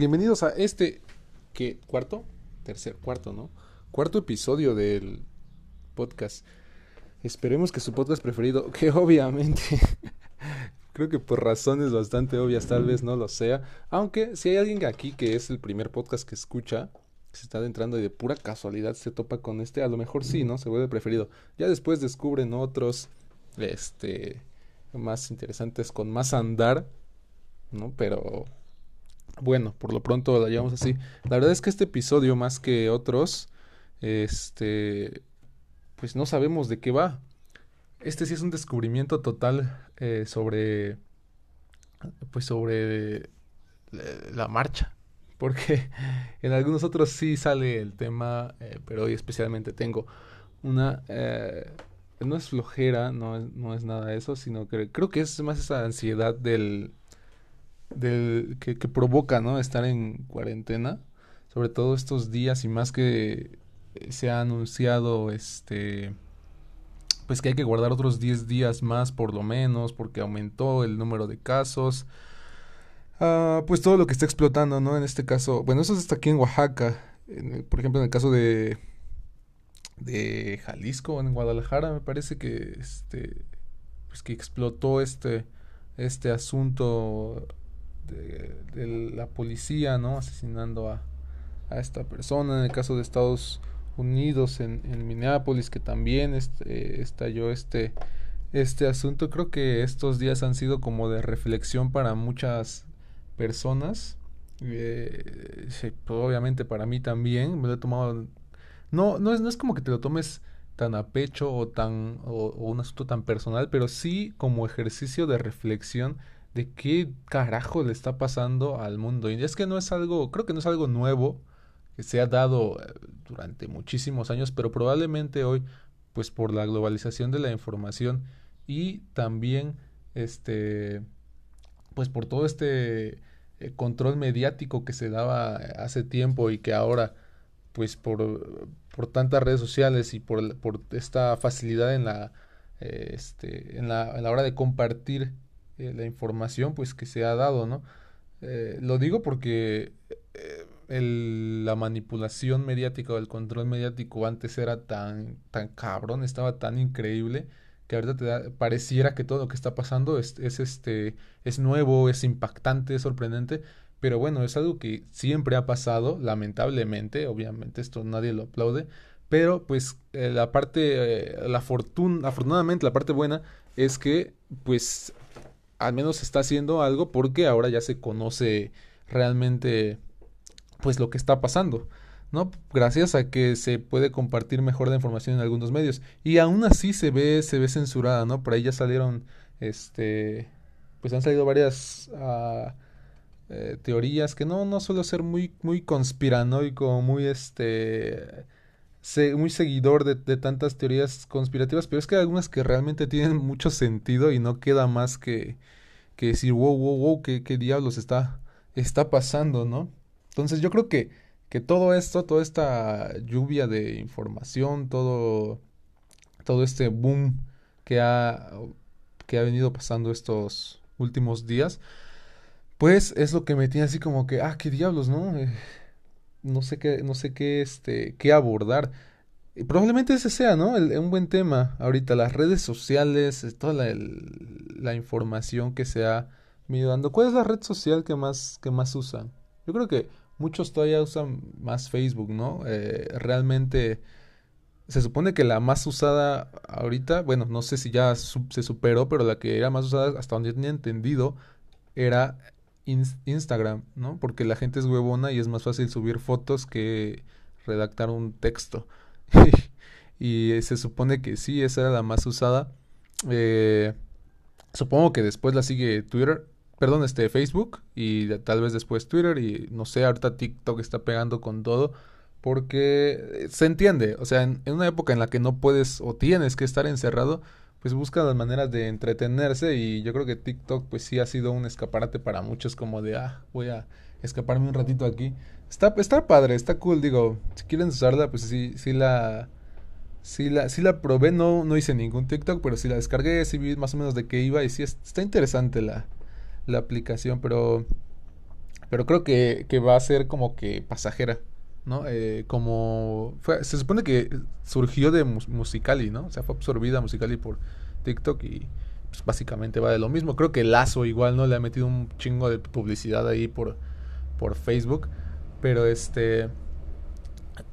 Bienvenidos a este ¿qué? cuarto, tercer, cuarto, ¿no? Cuarto episodio del podcast. Esperemos que su podcast preferido, que obviamente creo que por razones bastante obvias tal vez no lo sea, aunque si hay alguien aquí que es el primer podcast que escucha, se está adentrando y de pura casualidad se topa con este, a lo mejor sí, ¿no? Se vuelve preferido. Ya después descubren otros este más interesantes con más andar, ¿no? Pero bueno, por lo pronto la llevamos así. La verdad es que este episodio, más que otros, este, pues no sabemos de qué va. Este sí es un descubrimiento total eh, sobre, pues sobre la marcha. Porque en algunos otros sí sale el tema, eh, pero hoy especialmente tengo una... Eh, no es flojera, no es, no es nada de eso, sino que creo que es más esa ansiedad del, del que, provoca, ¿no? Estar en cuarentena, sobre todo estos días y más que se ha anunciado, este, pues que hay que guardar otros 10 días más por lo menos, porque aumentó el número de casos. Ah, pues todo lo que está explotando, ¿no? En este caso, bueno, eso está aquí en Oaxaca. por ejemplo, en el caso de de Jalisco, en Guadalajara, me parece que este pues que explotó este este asunto de, la policía. Asesinando a, esta persona. En el caso de Estados Unidos, en, Minneapolis, que también este, estalló este, este asunto. Creo que estos días han sido como de reflexión para muchas personas. Eh, obviamente para mí también. Me lo he tomado. No, no es, no es como que te lo tomes tan a pecho o tan o un asunto tan personal, pero sí como ejercicio de reflexión de qué carajo le está pasando al mundo. Y es que no es algo, creo que no es algo nuevo que se ha dado eh, durante muchísimos años, pero probablemente hoy, pues por la globalización de la información y también, este, pues por todo este eh, control mediático que se daba hace tiempo y que ahora, pues por, por tantas redes sociales y por, por esta facilidad en la, eh, este, en la, en la hora de compartir eh, la información pues que se ha dado, ¿no? Eh, lo digo porque eh, el, la manipulación mediática o el control mediático antes era tan, tan cabrón, estaba tan increíble que ahorita te da, pareciera que todo lo que está pasando es, es, este, es nuevo, es impactante, es sorprendente, pero bueno, es algo que siempre ha pasado, lamentablemente, obviamente esto nadie lo aplaude, pero pues la parte, la fortuna, afortunadamente la parte buena es que pues al menos está haciendo algo porque ahora ya se conoce realmente pues lo que está pasando, ¿no? Gracias a que se puede compartir mejor la información en algunos medios y aún así se ve se ve censurada, ¿no? Por ahí ya salieron este pues han salido varias uh, eh, teorías que no no suelo ser muy muy conspiranoico, muy este muy seguidor de, tantas teorías conspirativas, pero es que hay algunas que realmente tienen mucho sentido y no queda más que, que decir, wow, wow, wow, qué, qué diablos está, está pasando, ¿no? Entonces yo creo que, que todo esto, toda esta lluvia de información, todo, todo este boom que ha, que ha venido pasando estos últimos días, pues es lo que me tiene así como que, ah, qué diablos, ¿no? Eh, no sé qué, no sé qué, este, qué abordar. Y probablemente ese sea, ¿no? El, un buen tema. Ahorita las redes sociales, toda la, la, información que se ha venido dando. ¿Cuál es la red social que más, que más usan? Yo creo que muchos todavía usan más Facebook, ¿no? Eh, realmente se supone que la más usada ahorita, bueno, no sé si ya se superó, pero la que era más usada hasta donde tenía entendido era Instagram, ¿no? Porque la gente es huevona y es más fácil subir fotos que redactar un texto. y se supone que sí, esa era la más usada. Eh, supongo que después la sigue Twitter, perdón, este Facebook y tal vez después Twitter y no sé, ahorita TikTok está pegando con todo porque se entiende, o sea, en, una época en la que no puedes o tienes que estar encerrado, pues busca las maneras de entretenerse y yo creo que TikTok pues sí ha sido un escaparate para muchos como de, ah, voy a escaparme un ratito aquí. Está, está padre, está cool, digo, si quieren usarla, pues sí, sí la... Sí la, sí la probé, no, no hice ningún TikTok, pero sí la descargué, sí vi más o menos de qué iba y sí está interesante la, la aplicación, pero pero creo que, que va a ser como que pasajera, ¿no? Eh, como se supone que surgió de Musicali, ¿no? O sea, fue absorbida Musicali por TikTok y pues, básicamente va de lo mismo. Creo que Lazo igual, ¿no? Le ha metido un chingo de publicidad ahí por, por Facebook, pero este...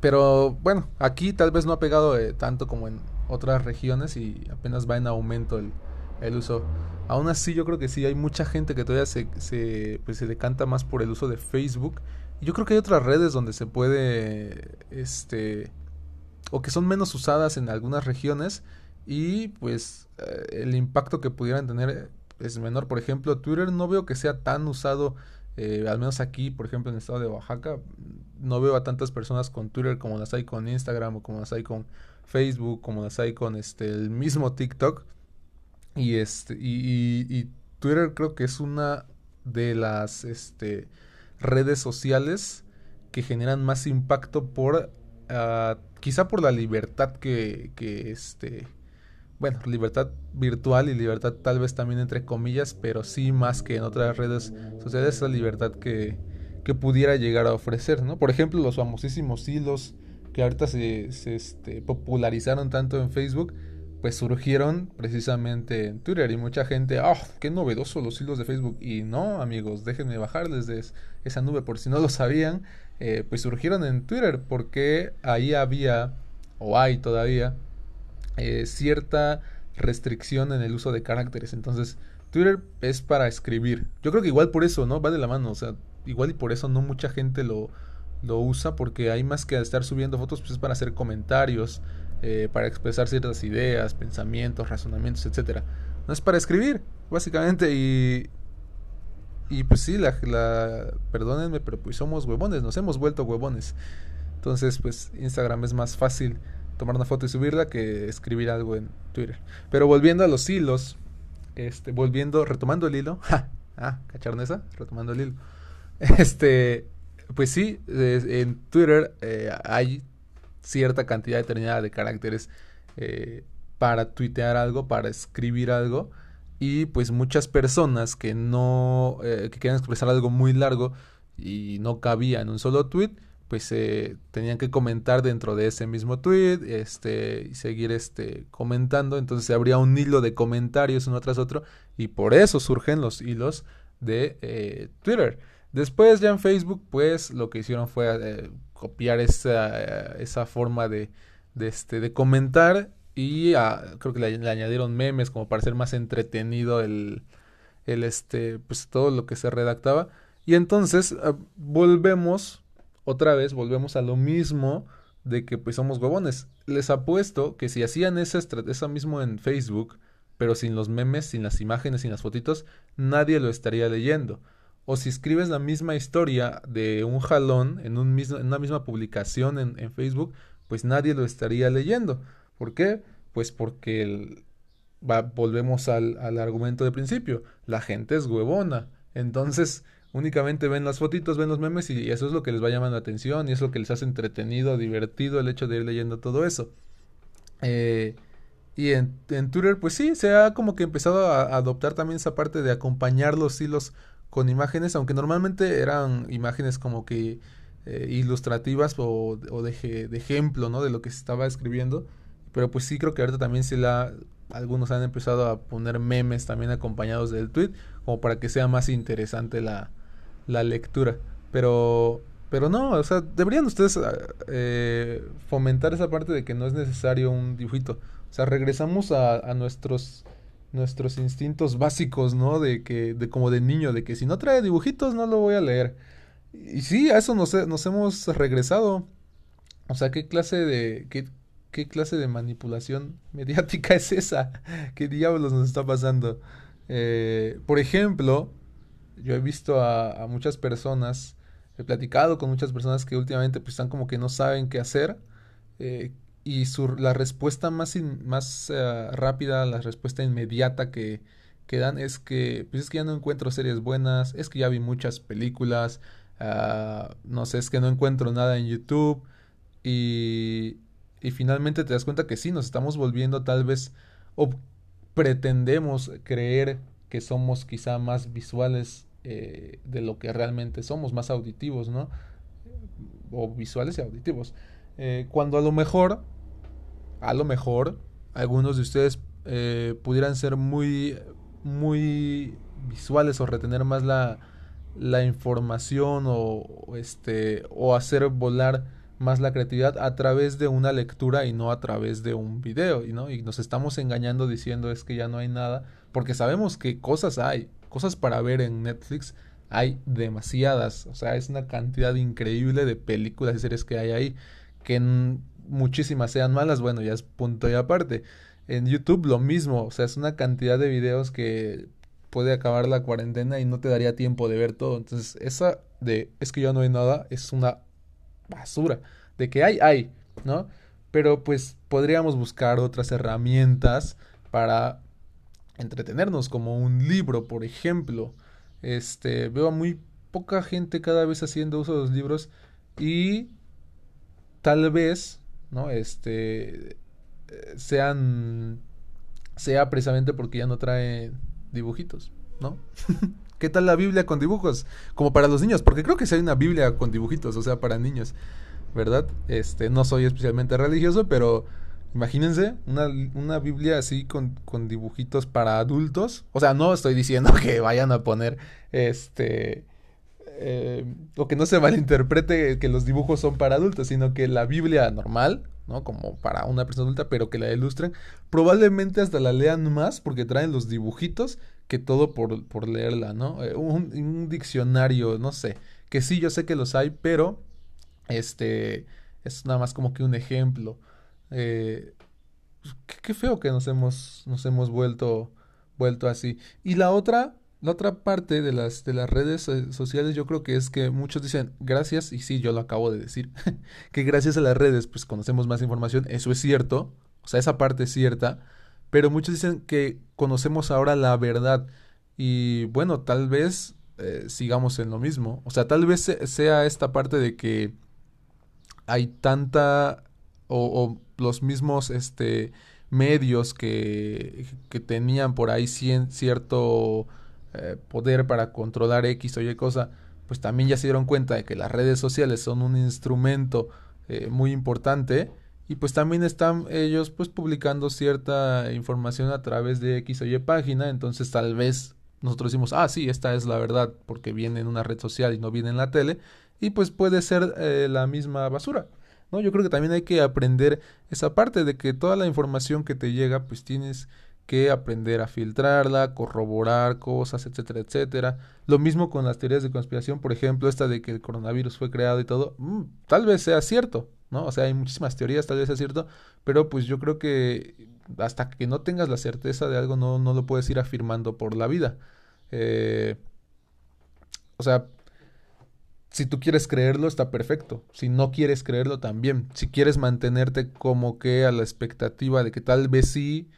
Pero bueno, aquí tal vez no ha pegado eh, tanto como en otras regiones y apenas va en aumento el, el uso. Aún así, yo creo que sí, hay mucha gente que todavía se, se, pues, se decanta más por el uso de Facebook. Yo creo que hay otras redes donde se puede, este, o que son menos usadas en algunas regiones y pues eh, el impacto que pudieran tener es menor. Por ejemplo, Twitter no veo que sea tan usado, eh, al menos aquí, por ejemplo, en el estado de Oaxaca, no veo a tantas personas con Twitter como las hay con Instagram o como las hay con Facebook, como las hay con este el mismo TikTok. Y este y, Twitter creo que es una de las este redes sociales que generan más impacto por uh, quizá por la libertad que, este bueno, libertad virtual y libertad tal vez también entre comillas, pero sí más que en otras redes sociales, esa libertad que, que pudiera llegar a ofrecer, ¿no? Por ejemplo, los famosísimos hilos que ahorita se, se este, popularizaron tanto en Facebook, pues surgieron precisamente en Twitter y mucha gente, oh, qué novedoso los hilos de Facebook. Y no, amigos, déjenme bajarles de esa nube por si no lo sabían, eh, pues surgieron en Twitter porque ahí había, o hay todavía, eh, cierta restricción en el uso de caracteres. Entonces, Twitter es para escribir. Yo creo que igual por eso, ¿no? Va de la mano, o sea, igual y por eso no mucha gente lo, lo usa porque hay más que estar subiendo fotos, pues es para hacer comentarios, eh, para expresar ciertas ideas, pensamientos, razonamientos, etcétera. No es para escribir, básicamente, y, y pues sí, la, la, perdónenme, pero pues somos huevones, nos hemos vuelto huevones. Entonces, pues Instagram es más fácil tomar una foto y subirla que escribir algo en Twitter. Pero volviendo a los hilos, este, volviendo, retomando el hilo, ah, ¿cacharon esa? Retomando el hilo. Este, pues sí, en Twitter eh, hay cierta cantidad determinada de caracteres eh, para tuitear algo, para escribir algo. Y pues muchas personas que no, eh, que quieren expresar algo muy largo y no cabía en un solo tweet, pues eh, tenían que comentar dentro de ese mismo tweet, este, y seguir este, comentando. Entonces habría un hilo de comentarios uno tras otro, y por eso surgen los hilos de Twitter. Después ya en Facebook, pues lo que hicieron fue eh, copiar esa, esa forma de, de, este, de comentar y ah, creo que le, añadieron memes como para ser más entretenido el, el este, pues todo lo que se redactaba. Y entonces ah, volvemos, otra vez, volvemos a lo mismo de que pues somos huevones. Les apuesto que si hacían esa, esa mismo en Facebook, pero sin los memes, sin las imágenes, sin las fotitos, nadie lo estaría leyendo o si escribes la misma historia de un jalón en, un mismo, en una misma publicación en, Facebook, pues nadie lo estaría leyendo. ¿Por qué? Pues porque va, volvemos al, al, argumento de principio. La gente es huevona. Entonces únicamente ven las fotitos, ven los memes y eso es lo que les va llamando la atención y es lo que les hace entretenido, divertido el hecho de ir leyendo todo eso. Eh, y en, en, Twitter, pues sí, se ha como que empezado a adoptar también esa parte de acompañar los hilos con imágenes, aunque normalmente eran imágenes como que eh, ilustrativas o, de, de, ejemplo, ¿no? De lo que se estaba escribiendo. Pero pues sí creo que ahorita también se la... Algunos han empezado a poner memes también acompañados del tweet, como para que sea más interesante la, la lectura. Pero, pero no, o sea, deberían ustedes eh, fomentar esa parte de que no es necesario un dibujito. O sea, regresamos a, a nuestros nuestros instintos básicos, ¿no? De que, de como de niño, de que si no trae dibujitos no lo voy a leer. Y sí, a eso nos, hemos regresado. O sea, ¿qué clase de, qué, qué clase de manipulación mediática es esa? ¿Qué diablos nos está pasando? Eh, por ejemplo, yo he visto a, a, muchas personas, he platicado con muchas personas que últimamente pues están como que no saben qué hacer, eh, y su, la respuesta más, más uh, rápida, la respuesta inmediata que, que, dan es que, pues es que ya no encuentro series buenas, es que ya vi muchas películas, uh, no sé, es que no encuentro nada en YouTube y, y finalmente te das cuenta que sí, nos estamos volviendo tal vez o pretendemos creer que somos quizá más visuales eh, de lo que realmente somos, más auditivos, ¿no? O visuales y auditivos. Eh, cuando a lo mejor, a lo mejor, algunos de ustedes eh, pudieran ser muy, muy visuales o retener más la, la información o, este, o hacer volar más la creatividad a través de una lectura y no a través de un video, ¿no? Y nos estamos engañando diciendo es que ya no hay nada, porque sabemos que cosas hay, cosas para ver en Netflix hay demasiadas, o sea, es una cantidad increíble de películas y series que hay ahí, que muchísimas sean malas, bueno, ya es punto y aparte. En YouTube lo mismo, o sea, es una cantidad de videos que puede acabar la cuarentena y no te daría tiempo de ver todo. Entonces, esa de es que ya no hay nada es una basura. De que hay, hay, ¿no? Pero pues podríamos buscar otras herramientas para entretenernos, como un libro, por ejemplo. Este, veo a muy poca gente cada vez haciendo uso de los libros y tal vez, ¿no? Este, sean, sea precisamente porque ya no trae dibujitos, ¿no? ¿Qué tal la Biblia con dibujos? Como para los niños, porque creo que sí hay una Biblia con dibujitos, o sea, para niños, ¿verdad? Este, no soy especialmente religioso, pero imagínense una, una Biblia así con, con dibujitos para adultos. O sea, no estoy diciendo que vayan a poner este eh, o que no se malinterprete que los dibujos son para adultos, sino que la Biblia normal, ¿no? Como para una persona adulta, pero que la ilustren, probablemente hasta la lean más porque traen los dibujitos que todo por, por leerla, ¿no? Eh, un, diccionario, no sé, que sí, yo sé que los hay, pero este es nada más como que un ejemplo. Eh, qué, qué, feo que nos hemos, nos hemos vuelto, vuelto así. Y la otra la otra parte de las, de las redes eh, sociales yo creo que es que muchos dicen gracias, y sí, yo lo acabo de decir, que gracias a las redes pues conocemos más información, eso es cierto, o sea, esa parte es cierta, pero muchos dicen que conocemos ahora la verdad y bueno, tal vez eh, sigamos en lo mismo, o sea, tal vez sea esta parte de que hay tanta o, los mismos este medios que, que tenían por ahí cierto eh, poder para controlar X o Y cosa, pues también ya se dieron cuenta de que las redes sociales son un instrumento eh, muy importante y pues también están ellos pues publicando cierta información a través de X o Y página, entonces tal vez nosotros decimos, ah, sí, esta es la verdad porque viene en una red social y no viene en la tele y pues puede ser eh, la misma basura. ¿no? Yo creo que también hay que aprender esa parte de que toda la información que te llega pues tienes que aprender a filtrarla, corroborar cosas, etcétera, etcétera. Lo mismo con las teorías de conspiración, por ejemplo, esta de que el coronavirus fue creado y todo, mm, tal vez sea cierto, ¿no? O sea, hay muchísimas teorías, tal vez sea cierto, pero pues yo creo que hasta que no tengas la certeza de algo, no, no lo puedes ir afirmando por la vida. Eh, o sea, si tú quieres creerlo, está perfecto. Si no quieres creerlo, también. Si quieres mantenerte como que a la expectativa de que tal vez sí,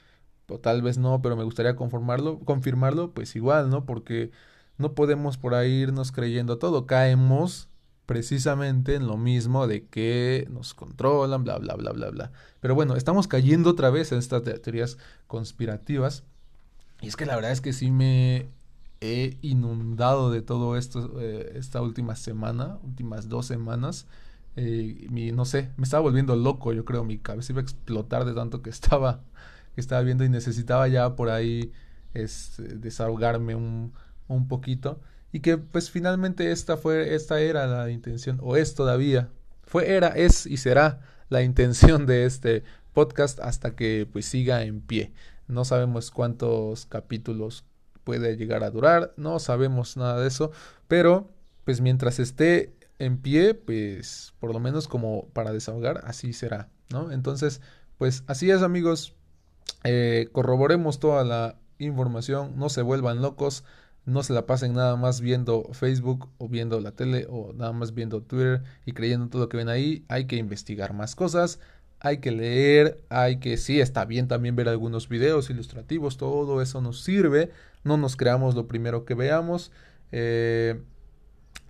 o tal vez no, pero me gustaría conformarlo, confirmarlo, pues igual, ¿no? Porque no podemos por ahí irnos creyendo todo, caemos precisamente en lo mismo de que nos controlan, bla, bla, bla, bla, bla. Pero bueno, estamos cayendo otra vez en estas teorías conspirativas. Y es que la verdad es que sí me he inundado de todo esto eh, esta última semana, últimas dos semanas. Eh, mi, no sé, me estaba volviendo loco, yo creo, mi cabeza iba a explotar de tanto que estaba que estaba viendo y necesitaba ya por ahí es, este, desahogarme un, un poquito. Y que pues finalmente esta fue esta era la intención o es todavía fue era es y será la intención de este podcast hasta que pues siga en pie. No sabemos cuántos capítulos puede llegar a durar no sabemos nada de eso pero pues mientras esté en pie pues por lo menos como para desahogar así será no entonces pues así es amigos eh, corroboremos toda la información, no se vuelvan locos, no se la pasen nada más viendo Facebook o viendo la tele o nada más viendo Twitter y creyendo todo lo que ven ahí. Hay que investigar más cosas, hay que leer, hay que, sí, está bien también ver algunos videos ilustrativos, todo eso nos sirve, no nos creamos lo primero que veamos. Eh,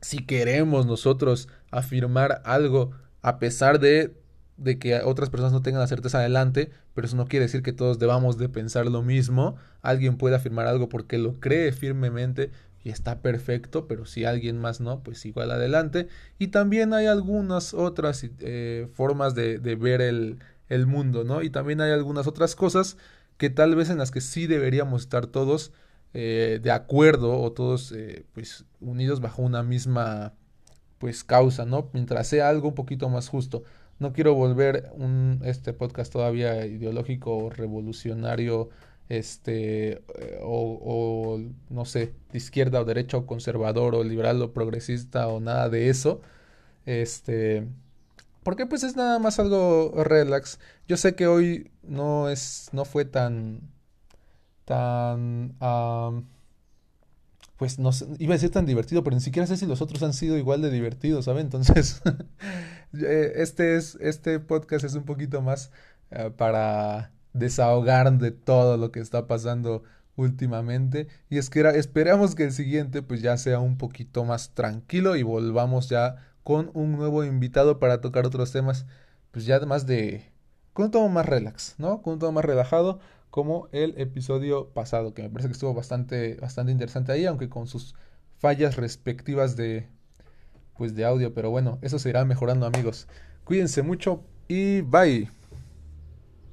si queremos nosotros afirmar algo a pesar de de que otras personas no tengan la certeza adelante, pero eso no quiere decir que todos debamos de pensar lo mismo. Alguien puede afirmar algo porque lo cree firmemente y está perfecto, pero si alguien más no, pues igual adelante. Y también hay algunas otras eh, formas de, ver el, el, mundo, ¿no? Y también hay algunas otras cosas que tal vez en las que sí deberíamos estar todos eh, de acuerdo o todos eh, pues unidos bajo una misma pues causa, ¿no? Mientras sea algo un poquito más justo. No quiero volver un, este podcast todavía ideológico o revolucionario este eh, o, o, no sé de izquierda o derecha o conservador o liberal o progresista o nada de eso. Este porque pues es nada más algo relax. Yo sé que hoy no es no fue tan tan pues no iba a decir tan divertido pero ni siquiera sé si los otros han sido igual de divertidos ¿sabes? entonces eh, este es este podcast es un poquito más uh, para desahogar de todo lo que está pasando últimamente y es que esperamos que el siguiente pues ya sea un poquito más tranquilo y volvamos ya con un nuevo invitado para tocar otros temas pues ya además de con un tono más relax, ¿no? Con un tono más relajado como el episodio pasado que me parece que estuvo bastante bastante interesante ahí aunque con sus fallas respectivas de pues de audio, pero bueno, eso se irá mejorando amigos. Cuídense mucho y bye.